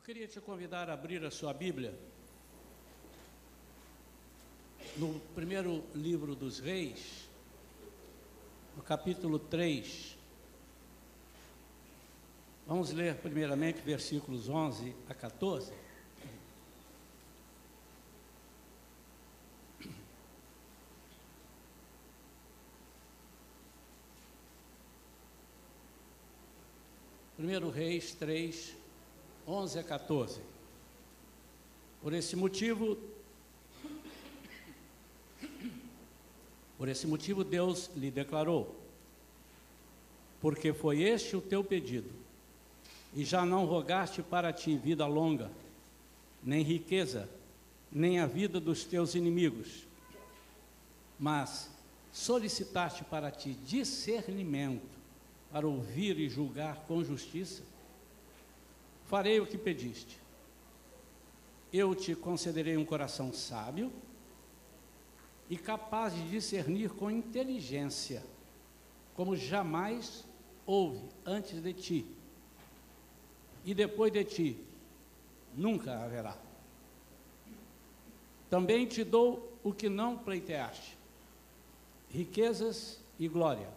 Eu queria te convidar a abrir a sua Bíblia no primeiro livro dos Reis, no capítulo 3. Vamos ler primeiramente versículos 11 a 14. Primeiro Reis 3, 11 a 14. Por esse motivo, por esse motivo Deus lhe declarou: Porque foi este o teu pedido, e já não rogaste para ti vida longa, nem riqueza, nem a vida dos teus inimigos, mas solicitaste para ti discernimento, para ouvir e julgar com justiça, farei o que pediste. Eu te concederei um coração sábio e capaz de discernir com inteligência, como jamais houve antes de ti. E depois de ti, nunca haverá. Também te dou o que não pleiteaste: riquezas e glória.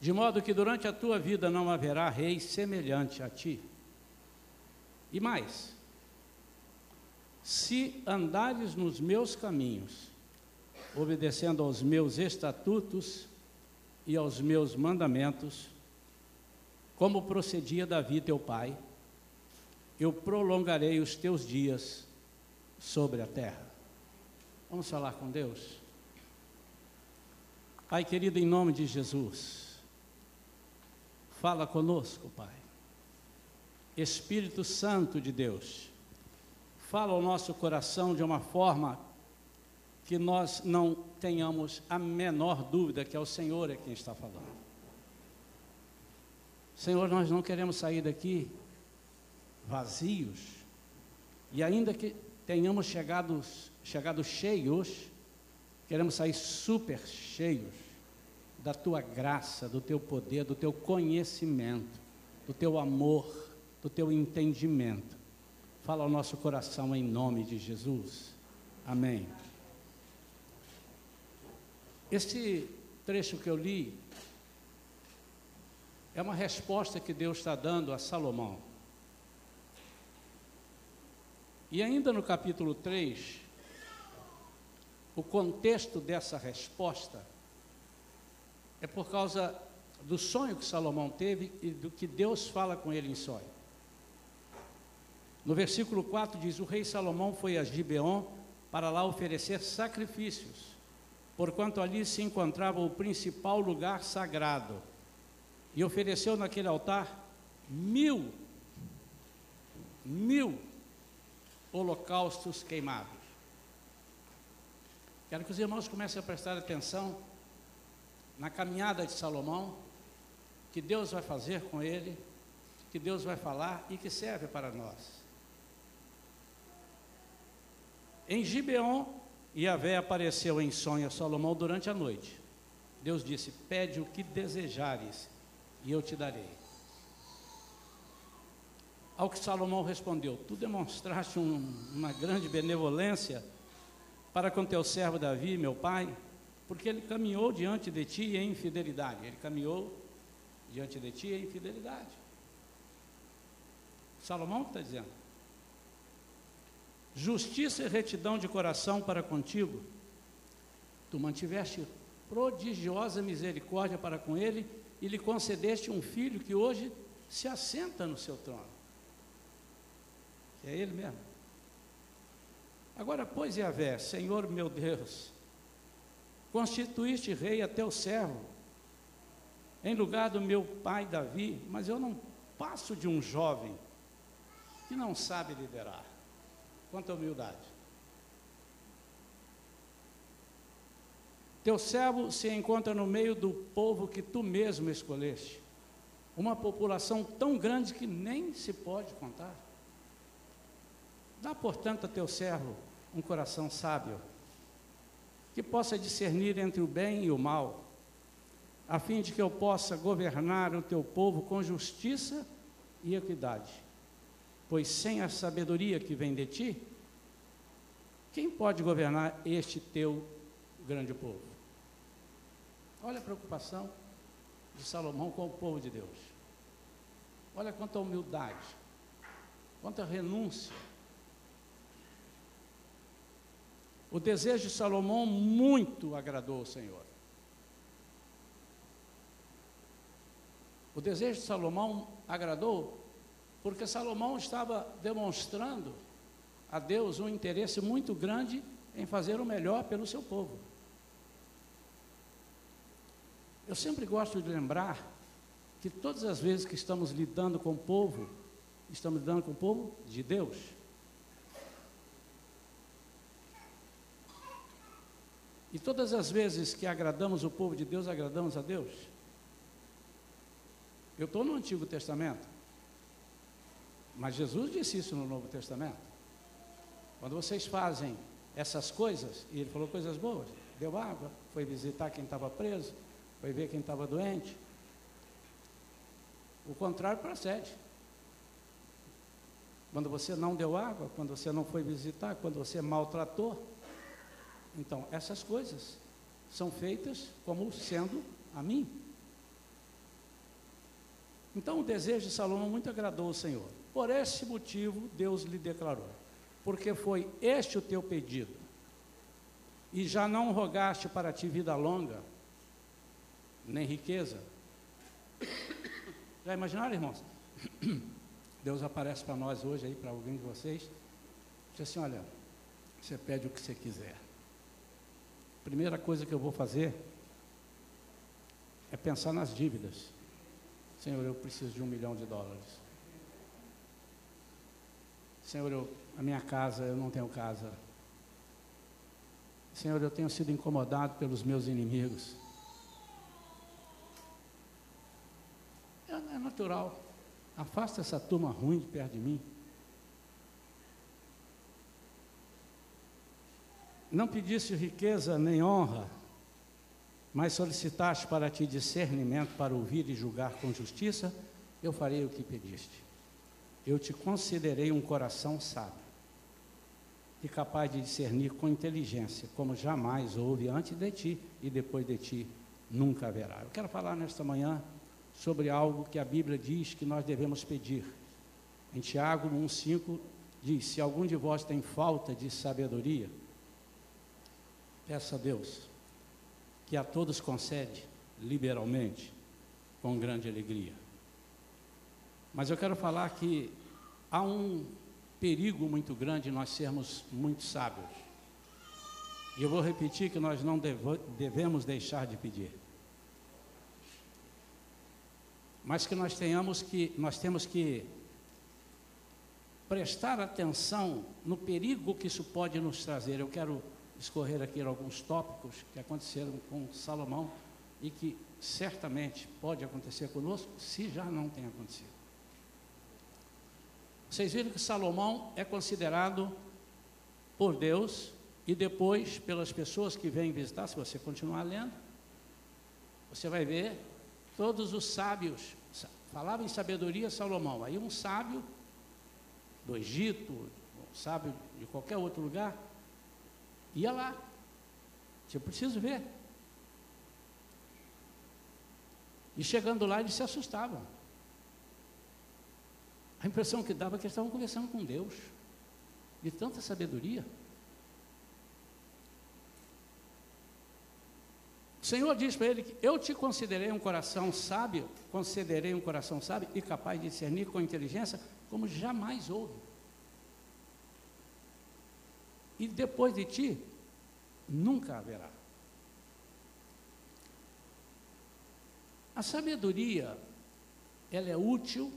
De modo que durante a tua vida não haverá rei semelhante a ti. E mais, se andares nos meus caminhos, obedecendo aos meus estatutos e aos meus mandamentos, como procedia Davi teu pai, eu prolongarei os teus dias sobre a terra. Vamos falar com Deus? Pai querido, em nome de Jesus, fala conosco, Pai. Espírito Santo de Deus, fala ao nosso coração de uma forma que nós não tenhamos a menor dúvida que é o Senhor é quem está falando. Senhor, nós não queremos sair daqui vazios e ainda que tenhamos chegado, chegado cheios, queremos sair super cheios da tua graça, do teu poder, do teu conhecimento, do teu amor do teu entendimento. Fala ao nosso coração em nome de Jesus. Amém. Esse trecho que eu li é uma resposta que Deus está dando a Salomão. E ainda no capítulo 3, o contexto dessa resposta é por causa do sonho que Salomão teve e do que Deus fala com ele em sonho. No versículo 4 diz: O rei Salomão foi a Gibeon para lá oferecer sacrifícios, porquanto ali se encontrava o principal lugar sagrado, e ofereceu naquele altar mil, mil holocaustos queimados. Quero que os irmãos comecem a prestar atenção na caminhada de Salomão, que Deus vai fazer com ele, que Deus vai falar e que serve para nós. Em Gibeon, Yahvé apareceu em sonho a Salomão durante a noite. Deus disse: Pede o que desejares, e eu te darei. Ao que Salomão respondeu: Tu demonstraste um, uma grande benevolência para com teu servo Davi, meu pai, porque ele caminhou diante de ti em fidelidade. Ele caminhou diante de ti em fidelidade. Salomão está dizendo justiça e retidão de coração para contigo. Tu mantiveste prodigiosa misericórdia para com ele e lhe concedeste um filho que hoje se assenta no seu trono. É ele mesmo. Agora, pois, Yahvé, Senhor meu Deus, constituíste rei a teu servo, em lugar do meu pai Davi, mas eu não passo de um jovem que não sabe liderar. Quanta humildade. Teu servo se encontra no meio do povo que tu mesmo escolheste, uma população tão grande que nem se pode contar. Dá, portanto, a teu servo um coração sábio, que possa discernir entre o bem e o mal, a fim de que eu possa governar o teu povo com justiça e equidade Pois sem a sabedoria que vem de ti, quem pode governar este teu grande povo? Olha a preocupação de Salomão com o povo de Deus. Olha quanta humildade, quanta renúncia. O desejo de Salomão muito agradou ao Senhor. O desejo de Salomão agradou porque Salomão estava demonstrando a Deus um interesse muito grande em fazer o melhor pelo seu povo. Eu sempre gosto de lembrar que todas as vezes que estamos lidando com o povo, estamos lidando com o povo de Deus. E todas as vezes que agradamos o povo de Deus, agradamos a Deus. Eu estou no Antigo Testamento, mas Jesus disse isso no Novo Testamento. Quando vocês fazem essas coisas, e ele falou coisas boas, deu água, foi visitar quem estava preso, foi ver quem estava doente. O contrário procede. Quando você não deu água, quando você não foi visitar, quando você maltratou. Então, essas coisas são feitas como sendo a mim. Então, o desejo de Salomão muito agradou ao Senhor. Por esse motivo, Deus lhe declarou: porque foi este o teu pedido, e já não rogaste para ti vida longa, nem riqueza. Já imaginaram, irmãos? Deus aparece para nós hoje aí, para alguém de vocês, diz assim, olha, você pede o que você quiser. Primeira coisa que eu vou fazer é pensar nas dívidas. Senhor, eu preciso de um milhão de dólares. Senhor, eu a minha casa, eu não tenho casa. Senhor, eu tenho sido incomodado pelos meus inimigos. É, é natural. Afasta essa turma ruim de perto de mim. Não pediste riqueza nem honra, mas solicitaste para ti discernimento para ouvir e julgar com justiça, eu farei o que pediste eu te considerei um coração sábio e capaz de discernir com inteligência, como jamais houve antes de ti e depois de ti nunca haverá. Eu quero falar nesta manhã sobre algo que a Bíblia diz que nós devemos pedir. Em Tiago 1,5 diz: Se algum de vós tem falta de sabedoria, peça a Deus, que a todos concede liberalmente, com grande alegria. Mas eu quero falar que há um perigo muito grande nós sermos muito sábios. E eu vou repetir que nós não devemos deixar de pedir. Mas que nós tenhamos que, nós temos que prestar atenção no perigo que isso pode nos trazer. Eu quero escorrer aqui alguns tópicos que aconteceram com Salomão e que certamente pode acontecer conosco, se já não tem acontecido. Vocês viram que Salomão é considerado por Deus e depois pelas pessoas que vêm visitar, se você continuar lendo, você vai ver todos os sábios, falava em sabedoria Salomão, aí um sábio do Egito, um sábio de qualquer outro lugar, ia lá, eu preciso ver. E chegando lá, eles se assustavam. A impressão que dava é que eles estavam conversando com Deus, de tanta sabedoria. O Senhor diz para ele que eu te considerei um coração sábio, concederei um coração sábio e capaz de discernir com inteligência, como jamais houve. E depois de ti, nunca haverá. A sabedoria, ela é útil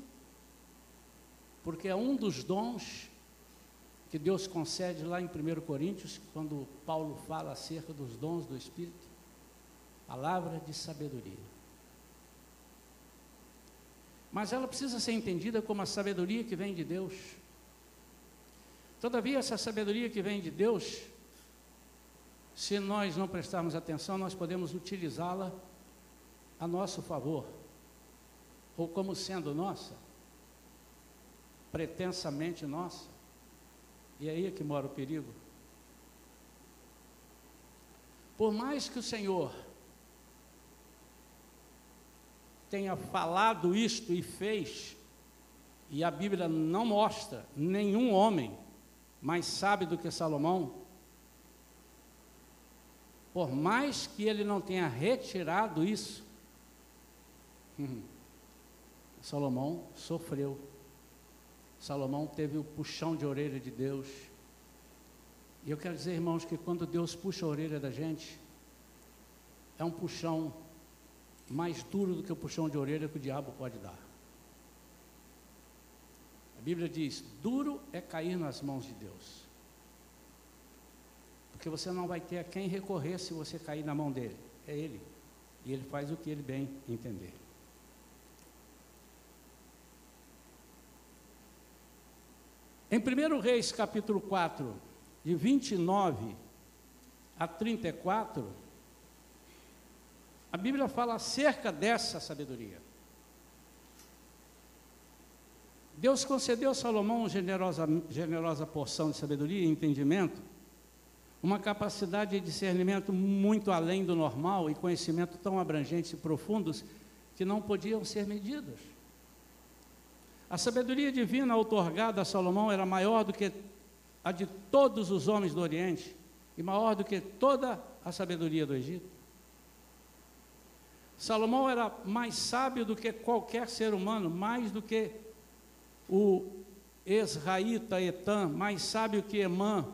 porque é um dos dons que Deus concede lá em 1 Coríntios, quando Paulo fala acerca dos dons do Espírito, palavra de sabedoria. Mas ela precisa ser entendida como a sabedoria que vem de Deus. Todavia, essa sabedoria que vem de Deus, se nós não prestarmos atenção, nós podemos utilizá-la a nosso favor, ou como sendo nossa pretensamente nossa. E é aí é que mora o perigo. Por mais que o Senhor tenha falado isto e fez, e a Bíblia não mostra nenhum homem mais sábio do que Salomão, por mais que ele não tenha retirado isso, Salomão sofreu. Salomão teve o puxão de orelha de Deus. E eu quero dizer, irmãos, que quando Deus puxa a orelha da gente, é um puxão mais duro do que o puxão de orelha que o diabo pode dar. A Bíblia diz: duro é cair nas mãos de Deus. Porque você não vai ter a quem recorrer se você cair na mão dele. É ele. E ele faz o que ele bem entender. Em 1 Reis capítulo 4, de 29 a 34, a Bíblia fala acerca dessa sabedoria. Deus concedeu a Salomão uma generosa, generosa porção de sabedoria e entendimento, uma capacidade de discernimento muito além do normal e conhecimento tão abrangentes e profundos que não podiam ser medidos. A sabedoria divina outorgada a Salomão era maior do que a de todos os homens do Oriente e maior do que toda a sabedoria do Egito. Salomão era mais sábio do que qualquer ser humano, mais do que o Esraíta Etan, mais sábio que Emã,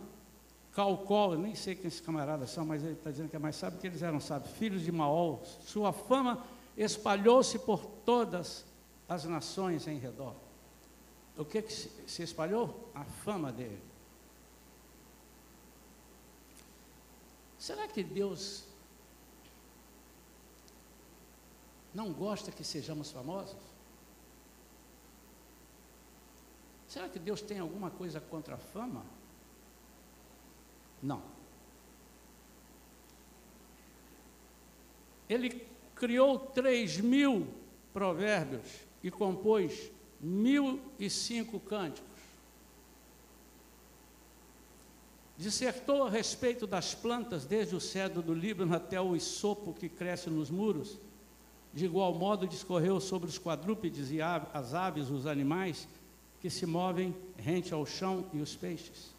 Calcol, nem sei quem esses camaradas são, mas ele está dizendo que é mais sábio que eles eram sábios, filhos de Maol. Sua fama espalhou-se por todas as nações em redor. O que, que se espalhou? A fama dele. Será que Deus não gosta que sejamos famosos? Será que Deus tem alguma coisa contra a fama? Não. Ele criou três mil provérbios e compôs mil e cinco cânticos. Dissertou a respeito das plantas, desde o cedro do Líbano até o isopo que cresce nos muros. De igual modo, discorreu sobre os quadrúpedes e as aves, os animais que se movem rente ao chão e os peixes.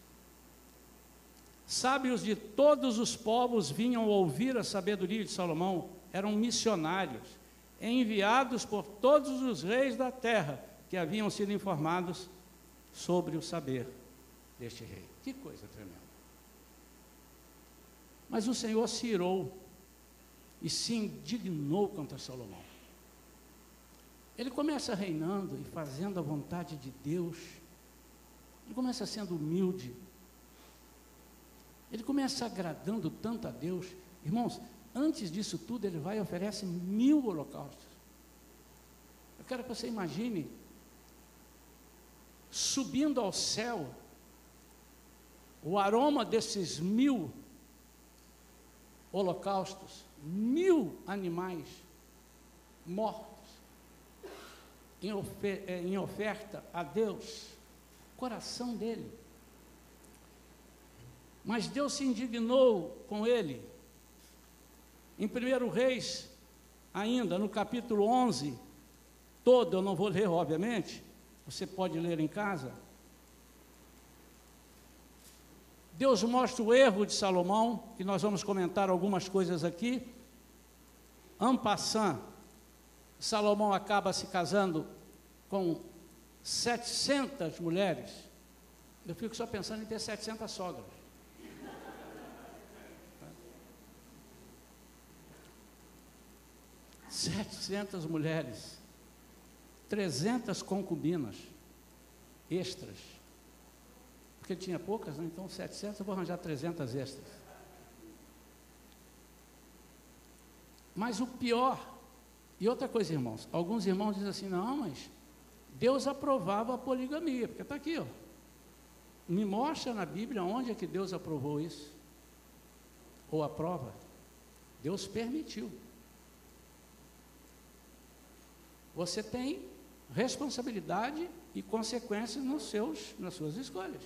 Sábios de todos os povos vinham ouvir a sabedoria de Salomão, eram missionários, enviados por todos os reis da terra que haviam sido informados sobre o saber deste rei. Que coisa tremenda. Mas o Senhor se irou e se indignou contra Salomão. Ele começa reinando e fazendo a vontade de Deus. Ele começa sendo humilde. Ele começa agradando tanto a Deus. Irmãos, antes disso tudo, ele vai e oferece mil holocaustos. Eu quero que você imagine subindo ao céu o aroma desses mil holocaustos, mil animais mortos em, ofer eh, em oferta a Deus, coração dele. Mas Deus se indignou com ele. Em 1 Reis, ainda no capítulo 11, todo, eu não vou ler, obviamente, você pode ler em casa. Deus mostra o erro de Salomão, e nós vamos comentar algumas coisas aqui. Ampassan, Salomão acaba se casando com 700 mulheres. Eu fico só pensando em ter 700 sogras. Setecentas mulheres. 300 concubinas extras. Porque ele tinha poucas, né? então 700, eu vou arranjar 300 extras. Mas o pior, e outra coisa, irmãos, alguns irmãos dizem assim: não, mas Deus aprovava a poligamia, porque está aqui, ó. Me mostra na Bíblia onde é que Deus aprovou isso, ou aprova. Deus permitiu. Você tem responsabilidade e consequências nos seus, nas suas escolhas.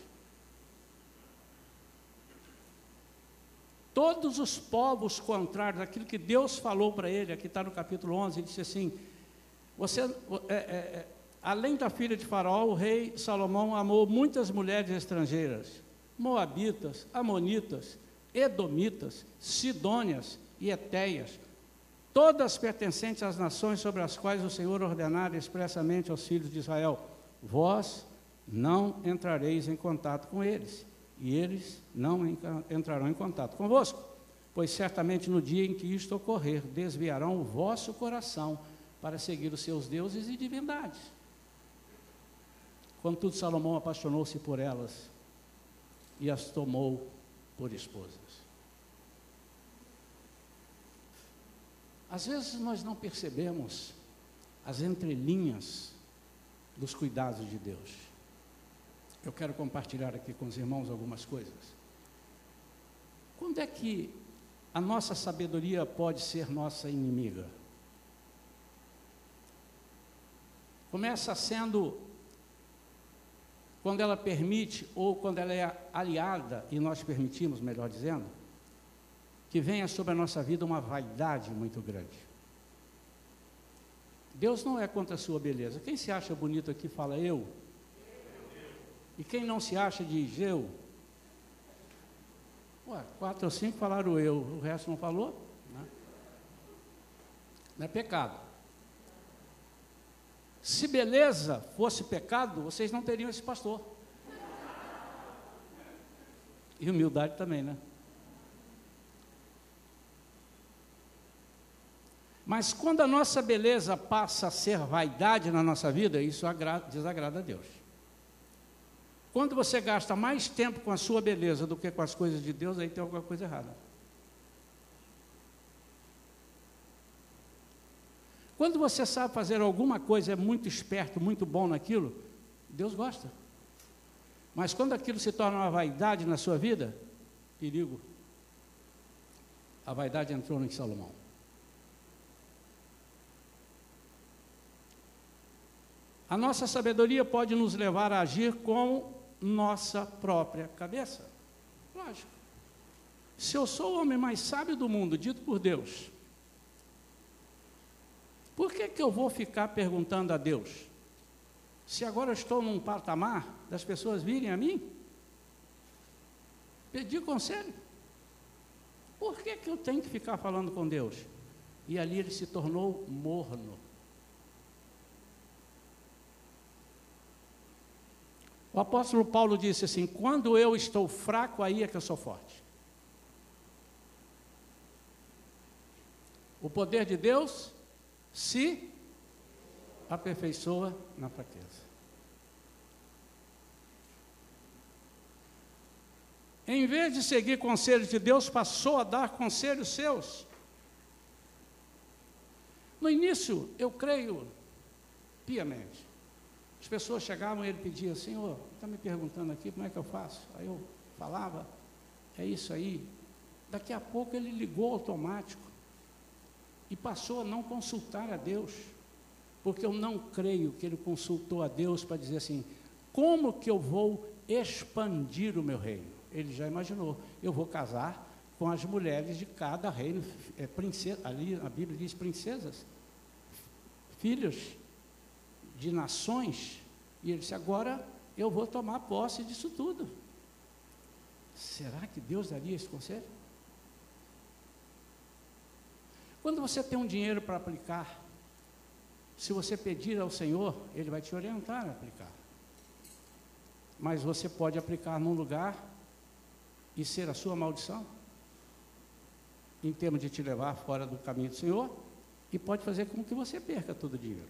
Todos os povos contrários, aquilo que Deus falou para ele, aqui está no capítulo 11, ele disse assim: você, é, é, é, além da filha de Faraó, o rei Salomão amou muitas mulheres estrangeiras, moabitas, amonitas, edomitas, sidônias e etéias, todas pertencentes às nações sobre as quais o Senhor ordenara expressamente aos filhos de Israel: vós não entrareis em contato com eles e eles não entrarão em contato convosco, pois certamente no dia em que isto ocorrer, desviarão o vosso coração para seguir os seus deuses e divindades. Contudo, Salomão apaixonou-se por elas e as tomou por esposas. Às vezes nós não percebemos as entrelinhas dos cuidados de Deus. Eu quero compartilhar aqui com os irmãos algumas coisas. Quando é que a nossa sabedoria pode ser nossa inimiga? Começa sendo quando ela permite, ou quando ela é aliada, e nós permitimos, melhor dizendo, que venha sobre a nossa vida uma vaidade muito grande. Deus não é contra a sua beleza. Quem se acha bonito aqui fala eu. E quem não se acha diz eu. Ué, quatro ou cinco falaram eu, o resto não falou? Né? Não é pecado. Se beleza fosse pecado, vocês não teriam esse pastor. E humildade também, né? Mas quando a nossa beleza passa a ser vaidade na nossa vida, isso desagrada a Deus. Quando você gasta mais tempo com a sua beleza do que com as coisas de Deus, aí tem alguma coisa errada. Quando você sabe fazer alguma coisa, é muito esperto, muito bom naquilo, Deus gosta. Mas quando aquilo se torna uma vaidade na sua vida, perigo. A vaidade entrou em Salomão. A nossa sabedoria pode nos levar a agir como nossa própria cabeça. Lógico. Se eu sou o homem mais sábio do mundo, dito por Deus, por que, que eu vou ficar perguntando a Deus? Se agora eu estou num patamar das pessoas virem a mim, pedir conselho. Por que, que eu tenho que ficar falando com Deus? E ali ele se tornou morno. O apóstolo Paulo disse assim: quando eu estou fraco, aí é que eu sou forte. O poder de Deus se aperfeiçoa na fraqueza. Em vez de seguir conselhos de Deus, passou a dar conselhos seus. No início, eu creio piamente, as pessoas chegavam e ele pedia, Senhor, está me perguntando aqui como é que eu faço? Aí eu falava, é isso aí. Daqui a pouco ele ligou automático e passou a não consultar a Deus, porque eu não creio que ele consultou a Deus para dizer assim: como que eu vou expandir o meu reino? Ele já imaginou, eu vou casar com as mulheres de cada reino, é, princesa, ali a Bíblia diz princesas, filhos de nações, e ele disse: agora eu vou tomar posse disso tudo. Será que Deus daria esse conselho? Quando você tem um dinheiro para aplicar, se você pedir ao Senhor, Ele vai te orientar a aplicar. Mas você pode aplicar num lugar e ser a sua maldição, em termos de te levar fora do caminho do Senhor, e pode fazer com que você perca todo o dinheiro.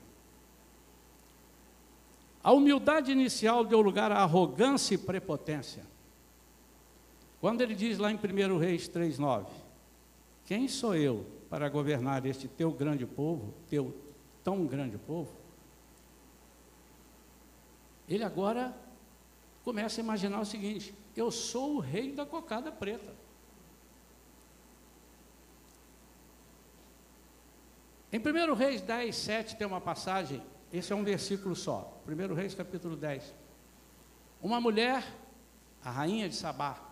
A humildade inicial deu lugar à arrogância e prepotência. Quando ele diz lá em 1 Reis 3,9: Quem sou eu para governar este teu grande povo, teu tão grande povo? Ele agora começa a imaginar o seguinte: eu sou o rei da cocada preta. Em 1 Reis 10, 7 tem uma passagem esse é um versículo só. 1 Reis, capítulo 10. Uma mulher, a rainha de Sabá,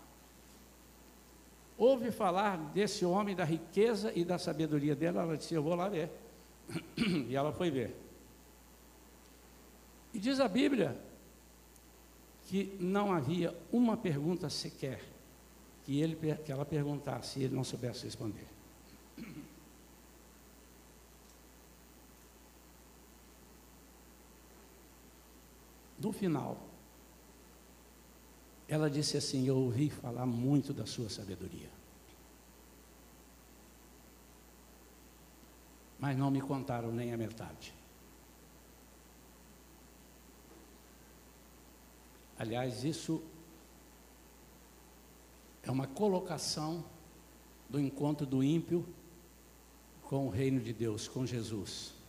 ouve falar desse homem, da riqueza e da sabedoria dele. Ela disse: Eu vou lá ver. e ela foi ver. E diz a Bíblia que não havia uma pergunta sequer que, ele, que ela perguntasse e ele não soubesse responder. No final, ela disse assim: Eu ouvi falar muito da sua sabedoria. Mas não me contaram nem a metade. Aliás, isso é uma colocação do encontro do ímpio com o reino de Deus, com Jesus.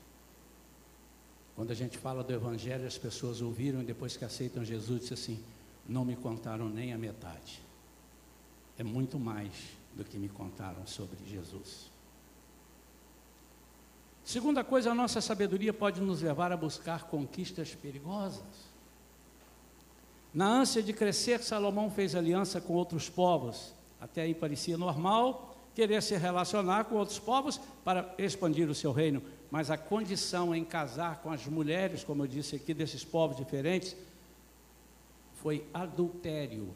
Quando a gente fala do Evangelho, as pessoas ouviram e depois que aceitam Jesus, dizem assim: não me contaram nem a metade. É muito mais do que me contaram sobre Jesus. Segunda coisa, a nossa sabedoria pode nos levar a buscar conquistas perigosas. Na ânsia de crescer, Salomão fez aliança com outros povos. Até aí parecia normal querer se relacionar com outros povos para expandir o seu reino, mas a condição em casar com as mulheres, como eu disse aqui, desses povos diferentes, foi adultério.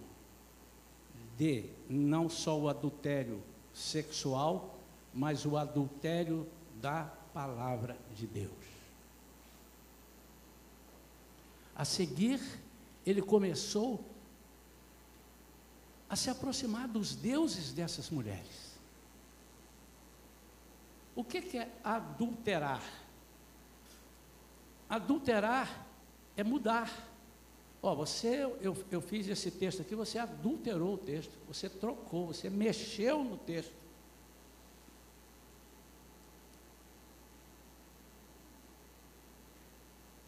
De não só o adultério sexual, mas o adultério da palavra de Deus. A seguir, ele começou a se aproximar dos deuses dessas mulheres. O que, é adulterar? Adulterar é mudar. Ó, você, eu, eu fiz esse texto aqui, você adulterou o texto, você trocou, você mexeu no texto.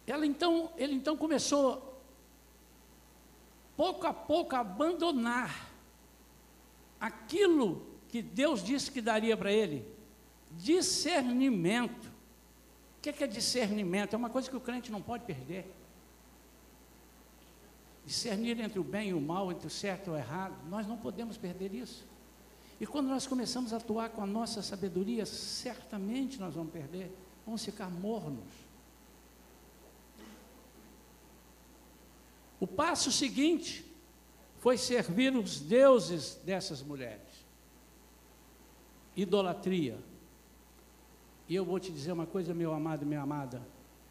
Ela então, ele então começou pouco a pouco abandonar aquilo que Deus disse que daria para ele, discernimento. O que é discernimento? É uma coisa que o crente não pode perder. Discernir entre o bem e o mal, entre o certo e o errado, nós não podemos perder isso. E quando nós começamos a atuar com a nossa sabedoria, certamente nós vamos perder, vamos ficar mornos. O passo seguinte foi servir os deuses dessas mulheres. Idolatria. E eu vou te dizer uma coisa, meu amado e minha amada: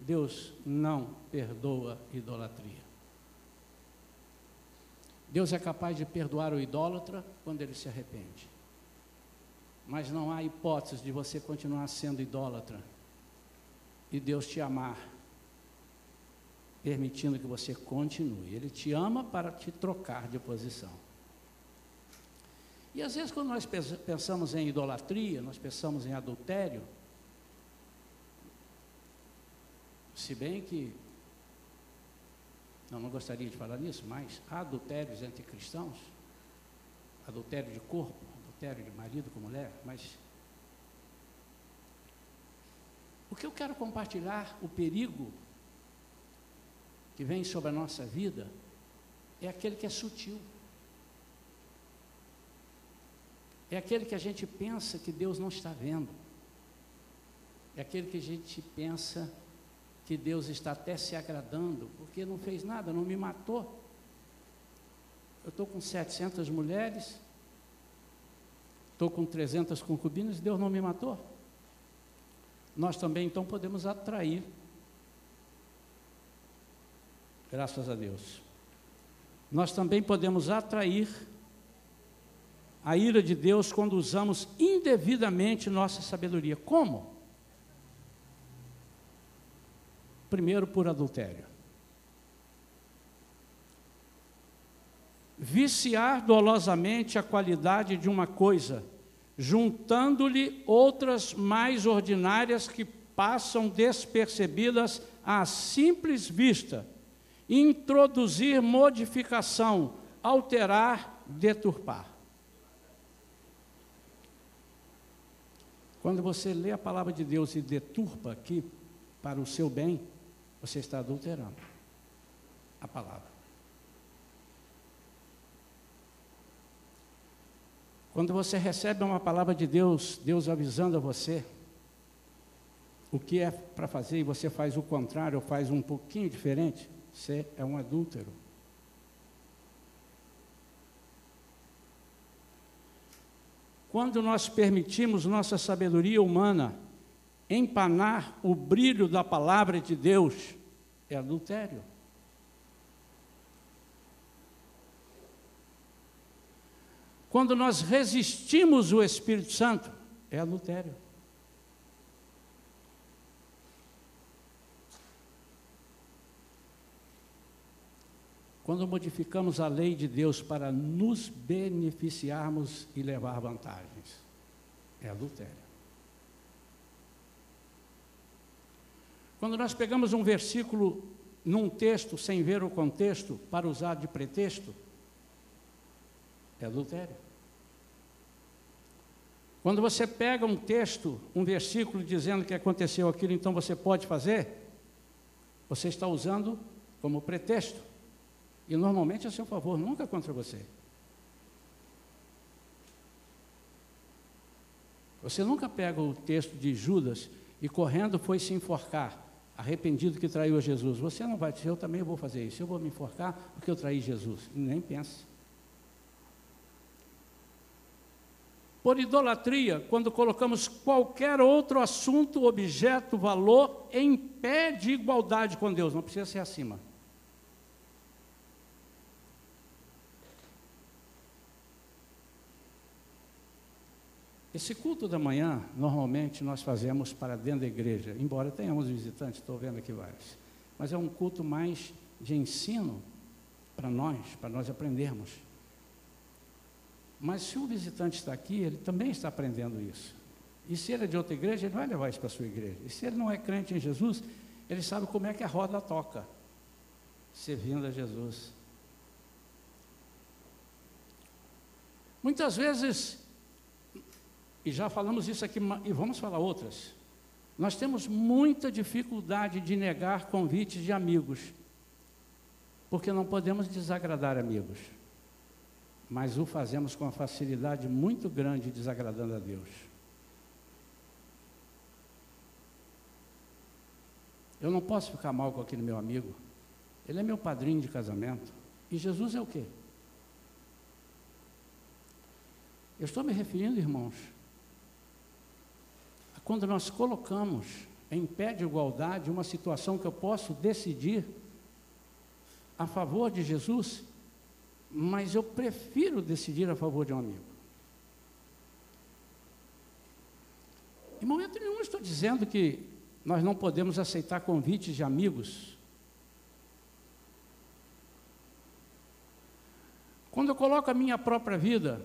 Deus não perdoa idolatria. Deus é capaz de perdoar o idólatra quando ele se arrepende. Mas não há hipótese de você continuar sendo idólatra e Deus te amar permitindo que você continue. Ele te ama para te trocar de posição. E às vezes, quando nós pensamos em idolatria, nós pensamos em adultério, se bem que, não, não gostaria de falar nisso, mas há adultérios entre cristãos, adultério de corpo, adultério de marido com mulher, mas o que eu quero compartilhar, o perigo que vem sobre a nossa vida é aquele que é sutil. É aquele que a gente pensa que Deus não está vendo. É aquele que a gente pensa que Deus está até se agradando, porque não fez nada, não me matou. Eu estou com 700 mulheres, estou com 300 concubinas, Deus não me matou. Nós também então podemos atrair Graças a Deus. Nós também podemos atrair a ira de Deus quando usamos indevidamente nossa sabedoria. Como? Primeiro, por adultério. Viciar dolosamente a qualidade de uma coisa, juntando-lhe outras mais ordinárias que passam despercebidas à simples vista introduzir modificação, alterar, deturpar. Quando você lê a palavra de Deus e deturpa aqui para o seu bem, você está adulterando a palavra. Quando você recebe uma palavra de Deus, Deus avisando a você o que é para fazer e você faz o contrário, ou faz um pouquinho diferente, você é um adúltero. Quando nós permitimos nossa sabedoria humana empanar o brilho da palavra de Deus, é adultério. Quando nós resistimos o Espírito Santo, é adultério. Quando modificamos a lei de Deus para nos beneficiarmos e levar vantagens, é adultério. Quando nós pegamos um versículo num texto sem ver o contexto para usar de pretexto, é adultério. Quando você pega um texto, um versículo dizendo que aconteceu aquilo, então você pode fazer, você está usando como pretexto. E normalmente é a seu favor, nunca contra você. Você nunca pega o texto de Judas e correndo foi se enforcar, arrependido que traiu a Jesus. Você não vai dizer, eu também vou fazer isso, eu vou me enforcar porque eu traí Jesus. Nem pensa. por idolatria, quando colocamos qualquer outro assunto, objeto, valor em pé de igualdade com Deus, não precisa ser acima. Esse culto da manhã, normalmente nós fazemos para dentro da igreja, embora tenhamos visitantes, estou vendo aqui vários, mas é um culto mais de ensino para nós, para nós aprendermos. Mas se o visitante está aqui, ele também está aprendendo isso. E se ele é de outra igreja, ele vai levar isso para a sua igreja. E se ele não é crente em Jesus, ele sabe como é que a roda toca, servindo a Jesus. Muitas vezes, e já falamos isso aqui, e vamos falar outras, nós temos muita dificuldade de negar convites de amigos, porque não podemos desagradar amigos mas o fazemos com uma facilidade muito grande, desagradando a Deus. Eu não posso ficar mal com aquele meu amigo. Ele é meu padrinho de casamento. E Jesus é o quê? Eu estou me referindo, irmãos, quando nós colocamos em pé de igualdade uma situação que eu posso decidir a favor de Jesus mas eu prefiro decidir a favor de um amigo. Em momento nenhum estou dizendo que nós não podemos aceitar convites de amigos. Quando eu coloco a minha própria vida,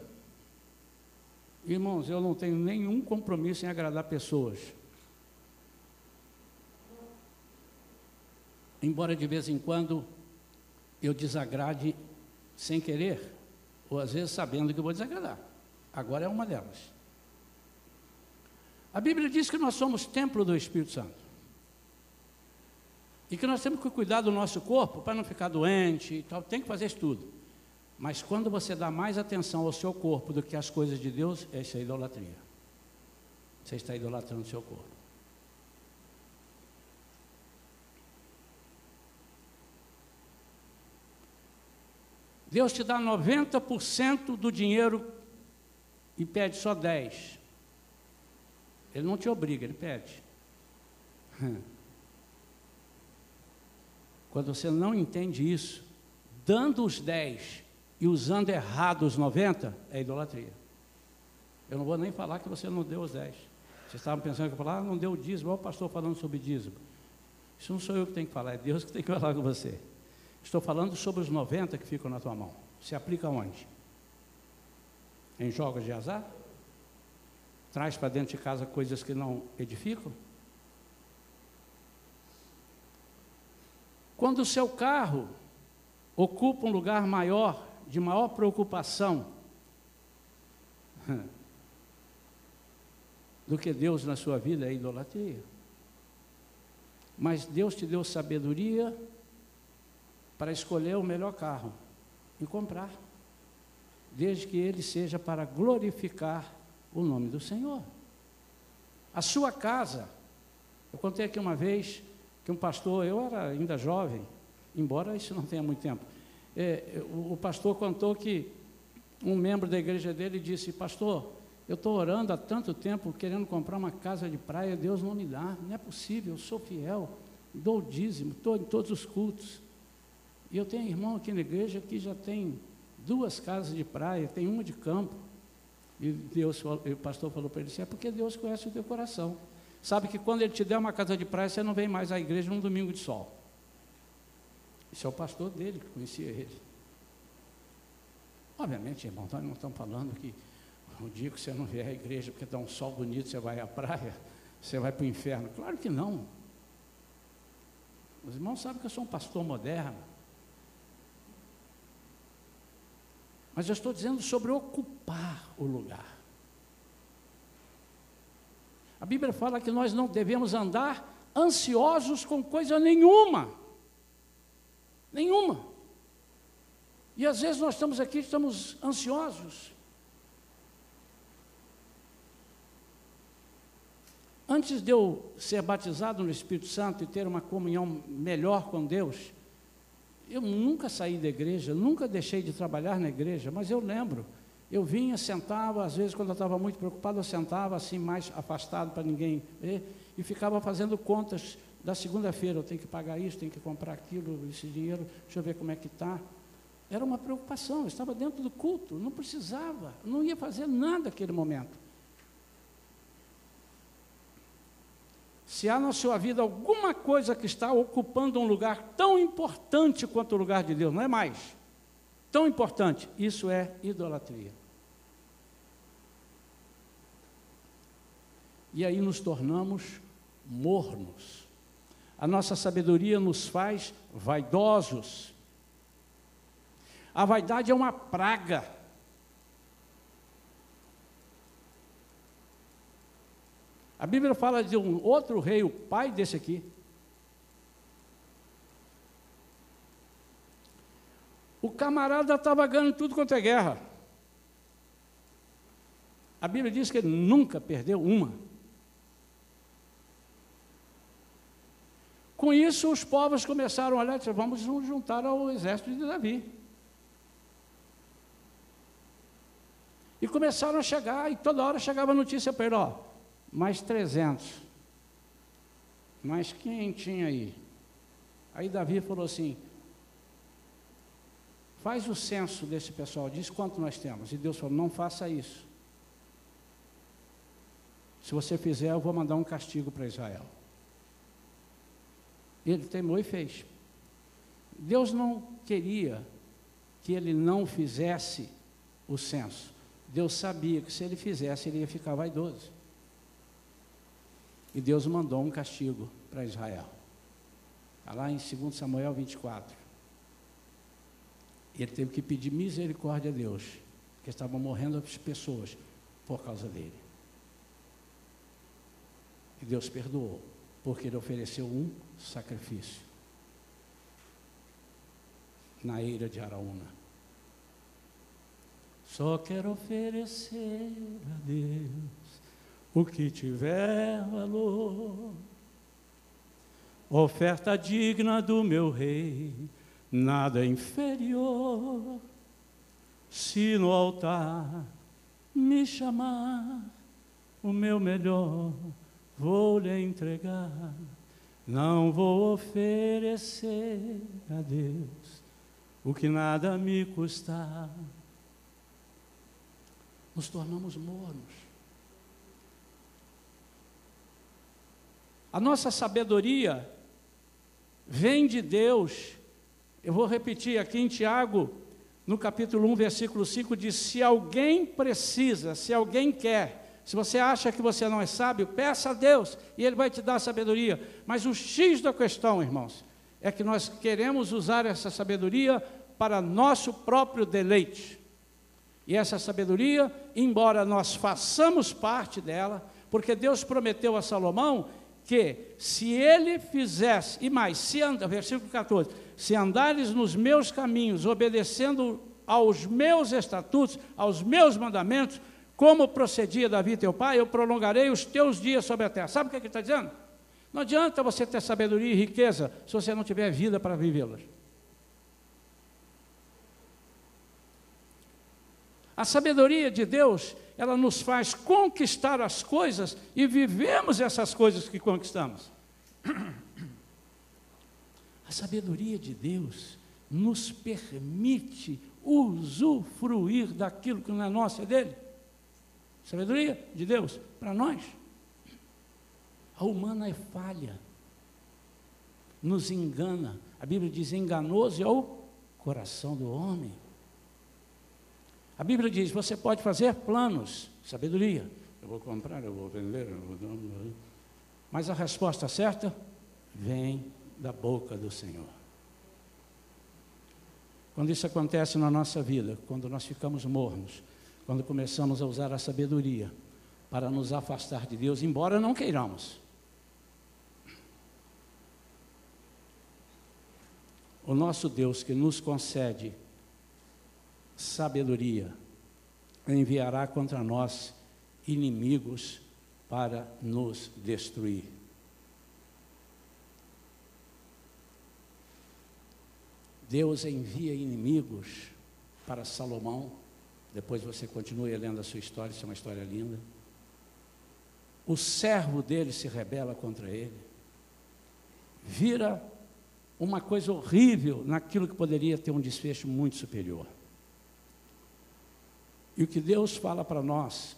irmãos, eu não tenho nenhum compromisso em agradar pessoas. Embora de vez em quando eu desagrade sem querer, ou às vezes sabendo que vou desagradar. Agora é uma delas. A Bíblia diz que nós somos templo do Espírito Santo. E que nós temos que cuidar do nosso corpo para não ficar doente e tal. Tem que fazer isso tudo. Mas quando você dá mais atenção ao seu corpo do que às coisas de Deus, essa é idolatria. Você está idolatrando o seu corpo. Deus te dá 90% do dinheiro e pede só 10%. Ele não te obriga, ele pede. Quando você não entende isso, dando os 10 e usando errado os 90, é idolatria. Eu não vou nem falar que você não deu os 10. Vocês estavam pensando que eu falar, ah, não deu o dízimo, olha o pastor falando sobre dízimo. Isso não sou eu que tenho que falar, é Deus que tem que falar com você. Estou falando sobre os 90 que ficam na tua mão. Se aplica onde? Em jogos de azar? Traz para dentro de casa coisas que não edificam? Quando o seu carro ocupa um lugar maior, de maior preocupação, do que Deus na sua vida, é idolatria. Mas Deus te deu sabedoria para escolher o melhor carro e comprar, desde que ele seja para glorificar o nome do Senhor. A sua casa, eu contei aqui uma vez que um pastor, eu era ainda jovem, embora isso não tenha muito tempo, é, o, o pastor contou que um membro da igreja dele disse: Pastor, eu estou orando há tanto tempo querendo comprar uma casa de praia, Deus não me dá, não é possível, eu sou fiel, dou dízimo, estou em todos os cultos. E eu tenho irmão aqui na igreja que já tem duas casas de praia, tem uma de campo. E Deus, o pastor falou para ele assim, é porque Deus conhece o teu coração. Sabe que quando ele te der uma casa de praia, você não vem mais à igreja num domingo de sol. Isso é o pastor dele que conhecia ele. Obviamente, irmão, nós não estamos falando que o dia que você não vier à igreja porque está um sol bonito, você vai à praia, você vai para o inferno. Claro que não. Os irmãos sabem que eu sou um pastor moderno. Mas eu estou dizendo sobre ocupar o lugar. A Bíblia fala que nós não devemos andar ansiosos com coisa nenhuma. Nenhuma. E às vezes nós estamos aqui, estamos ansiosos. Antes de eu ser batizado no Espírito Santo e ter uma comunhão melhor com Deus, eu nunca saí da igreja, nunca deixei de trabalhar na igreja, mas eu lembro, eu vinha, sentava, às vezes quando eu estava muito preocupado, eu sentava assim mais afastado para ninguém ver, e ficava fazendo contas da segunda-feira, eu tenho que pagar isso, tenho que comprar aquilo, esse dinheiro, deixa eu ver como é que está. Era uma preocupação, eu estava dentro do culto, não precisava, não ia fazer nada naquele momento. Se há na sua vida alguma coisa que está ocupando um lugar tão importante quanto o lugar de Deus, não é mais, tão importante, isso é idolatria. E aí nos tornamos mornos. A nossa sabedoria nos faz vaidosos. A vaidade é uma praga. A Bíblia fala de um outro rei, o pai desse aqui. O camarada estava ganhando tudo quanto é guerra. A Bíblia diz que ele nunca perdeu uma. Com isso, os povos começaram a olhar e disseram, vamos nos juntar ao exército de Davi. E começaram a chegar, e toda hora chegava notícia para ele, ó, mais 300. Mas quem tinha aí? Aí Davi falou assim, faz o censo desse pessoal, diz quanto nós temos. E Deus falou, não faça isso. Se você fizer, eu vou mandar um castigo para Israel. Ele temou e fez. Deus não queria que ele não fizesse o censo. Deus sabia que se ele fizesse, ele ia ficar vaidoso. E Deus mandou um castigo para Israel. Está lá em 2 Samuel 24. E ele teve que pedir misericórdia a Deus, porque estavam morrendo as pessoas por causa dele. E Deus perdoou, porque ele ofereceu um sacrifício na eira de Araúna. Só quero oferecer a Deus o que tiver valor. Oferta digna do meu rei, nada inferior. Se no altar me chamar, o meu melhor vou lhe entregar. Não vou oferecer a Deus o que nada me custar nos tornamos mornos. A nossa sabedoria vem de Deus. Eu vou repetir aqui em Tiago, no capítulo 1, versículo 5, diz: Se alguém precisa, se alguém quer, se você acha que você não é sábio, peça a Deus e Ele vai te dar sabedoria. Mas o X da questão, irmãos, é que nós queremos usar essa sabedoria para nosso próprio deleite. E essa sabedoria, embora nós façamos parte dela, porque Deus prometeu a Salomão que se ele fizesse, e mais, se anda, versículo 14, se andares nos meus caminhos, obedecendo aos meus estatutos, aos meus mandamentos, como procedia Davi teu pai, eu prolongarei os teus dias sobre a terra. Sabe o que, é que ele está dizendo? Não adianta você ter sabedoria e riqueza se você não tiver vida para vivê-las. A sabedoria de Deus, ela nos faz conquistar as coisas e vivemos essas coisas que conquistamos. A sabedoria de Deus nos permite usufruir daquilo que não é nosso, é dele. Sabedoria de Deus para nós. A humana é falha, nos engana. A Bíblia diz: enganoso é o coração do homem. A Bíblia diz: você pode fazer planos, sabedoria. Eu vou comprar, eu vou vender, eu vou... mas a resposta certa vem da boca do Senhor. Quando isso acontece na nossa vida, quando nós ficamos mornos, quando começamos a usar a sabedoria para nos afastar de Deus, embora não queiramos. O nosso Deus que nos concede sabedoria enviará contra nós inimigos para nos destruir. Deus envia inimigos para Salomão. Depois você continue lendo a sua história, isso é uma história linda. O servo dele se rebela contra ele. Vira uma coisa horrível naquilo que poderia ter um desfecho muito superior. E o que Deus fala para nós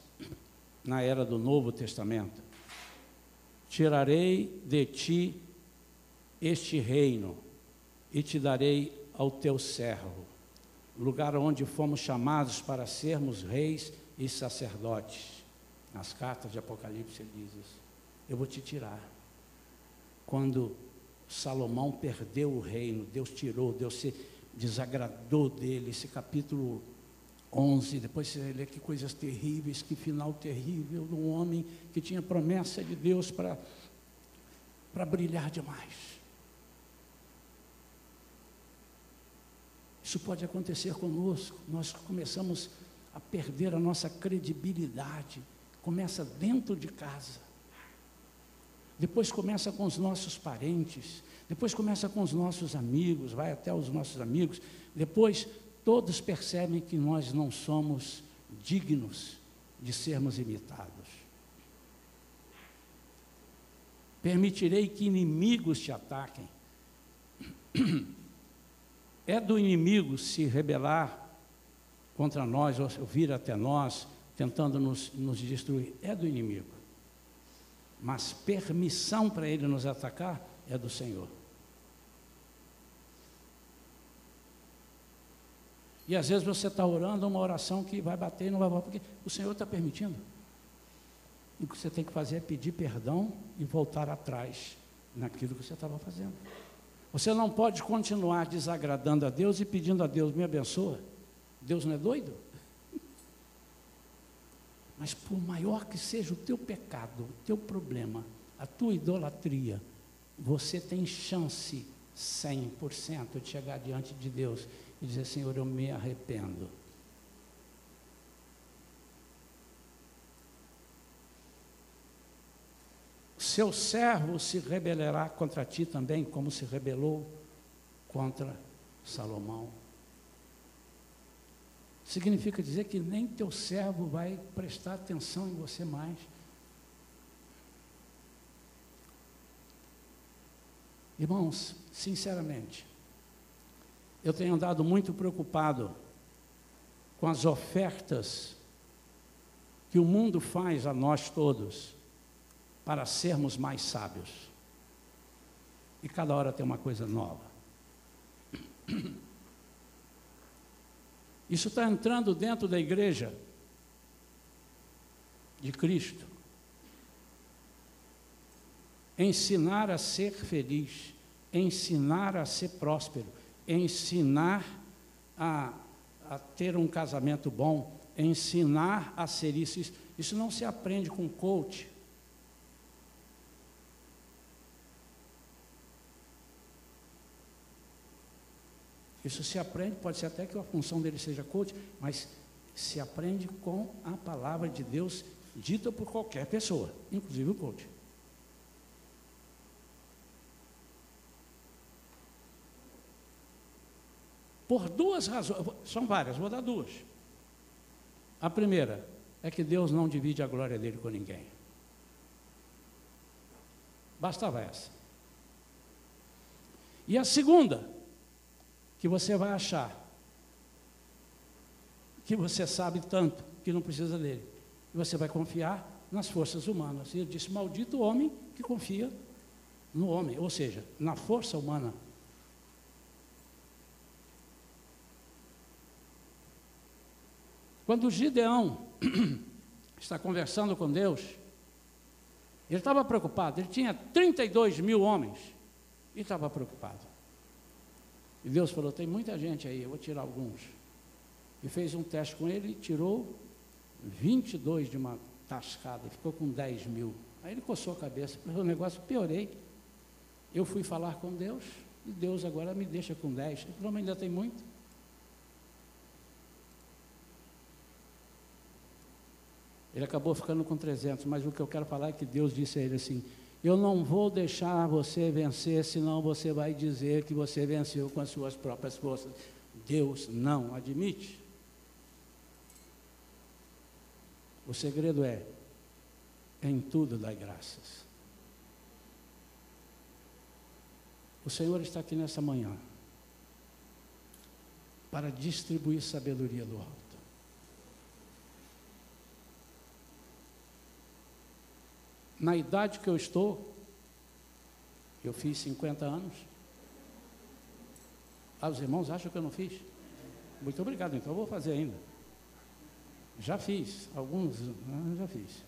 na era do Novo Testamento: tirarei de ti este reino e te darei ao teu servo, lugar onde fomos chamados para sermos reis e sacerdotes. Nas cartas de Apocalipse ele diz isso. Eu vou te tirar. Quando Salomão perdeu o reino, Deus tirou, Deus se desagradou dele. Esse capítulo 11, depois você lê que coisas terríveis, que final terrível de um homem que tinha promessa de Deus para brilhar demais. Isso pode acontecer conosco. Nós começamos a perder a nossa credibilidade. Começa dentro de casa. Depois começa com os nossos parentes. Depois começa com os nossos amigos, vai até os nossos amigos. Depois todos percebem que nós não somos dignos de sermos imitados. Permitirei que inimigos te ataquem. É do inimigo se rebelar contra nós, ou vir até nós, tentando nos, nos destruir. É do inimigo. Mas permissão para ele nos atacar é do Senhor. E às vezes você está orando uma oração que vai bater e não vai voltar, porque o Senhor está permitindo. E o que você tem que fazer é pedir perdão e voltar atrás naquilo que você estava fazendo. Você não pode continuar desagradando a Deus e pedindo a Deus, me abençoa. Deus não é doido? Mas por maior que seja o teu pecado, o teu problema, a tua idolatria, você tem chance 100% de chegar diante de Deus e dizer: Senhor, eu me arrependo. Seu servo se rebelará contra ti também, como se rebelou contra Salomão. Significa dizer que nem teu servo vai prestar atenção em você mais. Irmãos, sinceramente, eu tenho andado muito preocupado com as ofertas que o mundo faz a nós todos para sermos mais sábios. E cada hora tem uma coisa nova. Isso está entrando dentro da igreja de Cristo. Ensinar a ser feliz, ensinar a ser próspero, ensinar a, a ter um casamento bom, ensinar a ser isso. Isso não se aprende com coach, Isso se aprende, pode ser até que a função dele seja coach, mas se aprende com a palavra de Deus dita por qualquer pessoa, inclusive o coach. Por duas razões, são várias, vou dar duas. A primeira é que Deus não divide a glória dele com ninguém. Bastava essa. E a segunda, que você vai achar que você sabe tanto que não precisa dele. Você vai confiar nas forças humanas. E ele disse: Maldito homem que confia no homem, ou seja, na força humana. Quando Gideão está conversando com Deus, ele estava preocupado, ele tinha 32 mil homens e estava preocupado. E Deus falou: tem muita gente aí, eu vou tirar alguns. E fez um teste com ele e tirou 22 de uma tascada, ficou com 10 mil. Aí ele coçou a cabeça, o negócio piorei. Eu fui falar com Deus, e Deus agora me deixa com 10. Ele falou, mas ainda tem muito. Ele acabou ficando com 300, mas o que eu quero falar é que Deus disse a ele assim: Eu não vou deixar você vencer, senão você vai dizer que você venceu com as suas próprias forças. Deus não admite. O segredo é: em tudo dai graças. O Senhor está aqui nessa manhã para distribuir sabedoria do alto. Na idade que eu estou, eu fiz 50 anos. Ah, os irmãos acham que eu não fiz? Muito obrigado, então eu vou fazer ainda. Já fiz, alguns já fiz.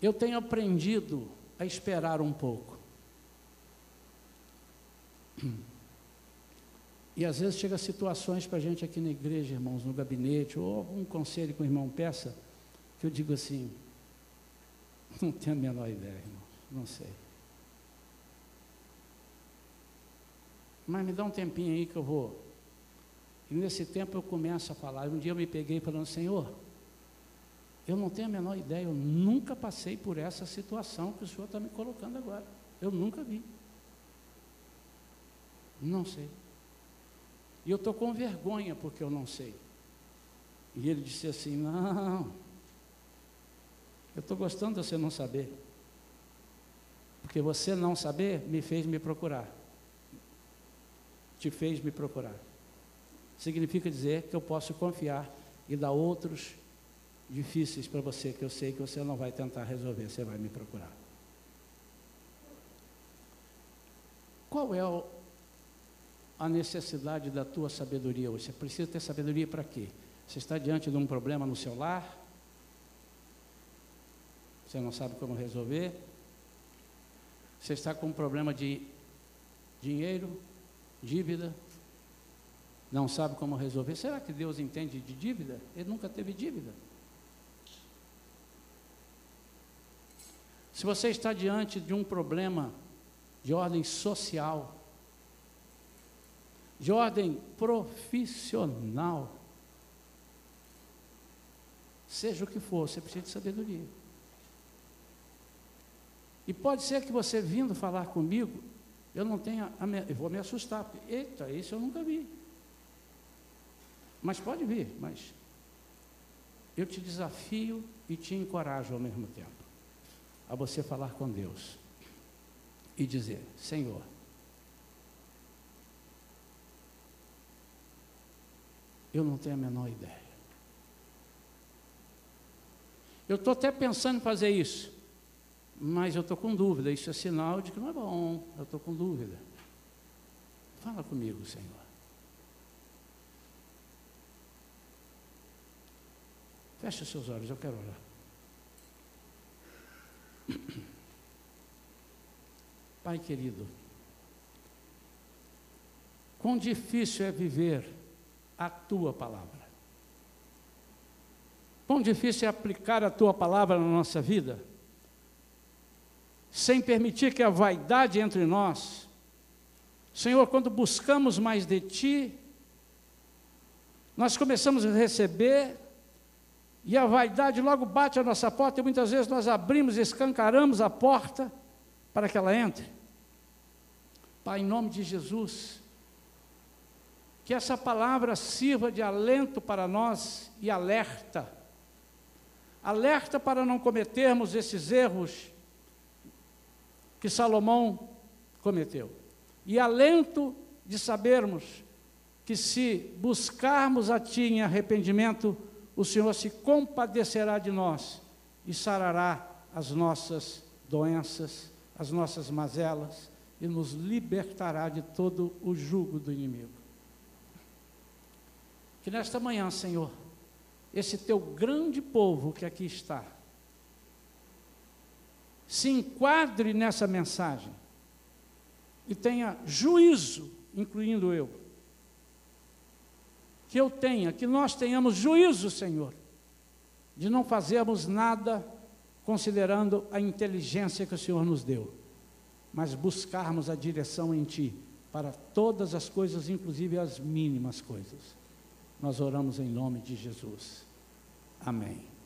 Eu tenho aprendido a esperar um pouco. E às vezes chega situações para a gente aqui na igreja, irmãos, no gabinete, ou algum conselho que o irmão peça, que eu digo assim, Não tenho a menor ideia, irmão. Não sei. Mas me dá um tempinho aí que eu vou. E nesse tempo eu começo a falar. Um dia eu me peguei falando, Senhor, eu não tenho a menor ideia, eu nunca passei por essa situação que o Senhor está me colocando agora. Eu nunca vi. Não sei. E eu estou com vergonha porque eu não sei. E ele disse assim: Não, eu estou gostando de você não saber. Porque você não saber me fez me procurar. Te fez me procurar. Significa dizer que eu posso confiar e dar outros difíceis para você, que eu sei que você não vai tentar resolver, você vai me procurar. Qual é a necessidade da tua sabedoria hoje? Você precisa ter sabedoria para quê? Você está diante de um problema no seu lar? Você não sabe como resolver, você está com um problema de dinheiro, dívida, não sabe como resolver. Será que Deus entende de dívida? Ele nunca teve dívida. Se você está diante de um problema de ordem social, de ordem profissional, seja o que for, você precisa de sabedoria. E pode ser que você vindo falar comigo, eu não tenha, eu vou me assustar, porque, eita, isso eu nunca vi. Mas pode vir, mas eu te desafio e te encorajo ao mesmo tempo a você falar com Deus e dizer: Senhor, eu não tenho a menor ideia. Eu estou até pensando em fazer isso mas eu estou com dúvida. Isso é sinal de que não é bom. Eu estou com dúvida. Fala comigo, Senhor. Feche seus olhos, eu quero orar. Pai querido, quão difícil é viver a tua palavra. Quão difícil é aplicar a tua palavra na nossa vida sem permitir que a vaidade entre nós Senhor, quando buscamos mais de Ti, nós começamos a receber, e a vaidade logo bate a nossa porta, e muitas vezes nós abrimos e escancaramos a porta para que ela entre. Pai, em nome de Jesus, que essa palavra sirva de alento para nós e alerta. Alerta para não cometermos esses erros que Salomão cometeu. E alento de sabermos que se buscarmos a Ti em arrependimento, o Senhor se compadecerá de nós e sarará as nossas doenças, as nossas mazelas e nos libertará de todo o jugo do inimigo. Que nesta manhã, Senhor, esse teu grande povo que aqui está, se enquadre nessa mensagem e tenha juízo, incluindo eu. Que eu tenha, que nós tenhamos juízo, Senhor, de não fazermos nada considerando a inteligência que o Senhor nos deu, mas buscarmos a direção em Ti para todas as coisas, inclusive as mínimas coisas. Nós oramos em nome de Jesus. Amém.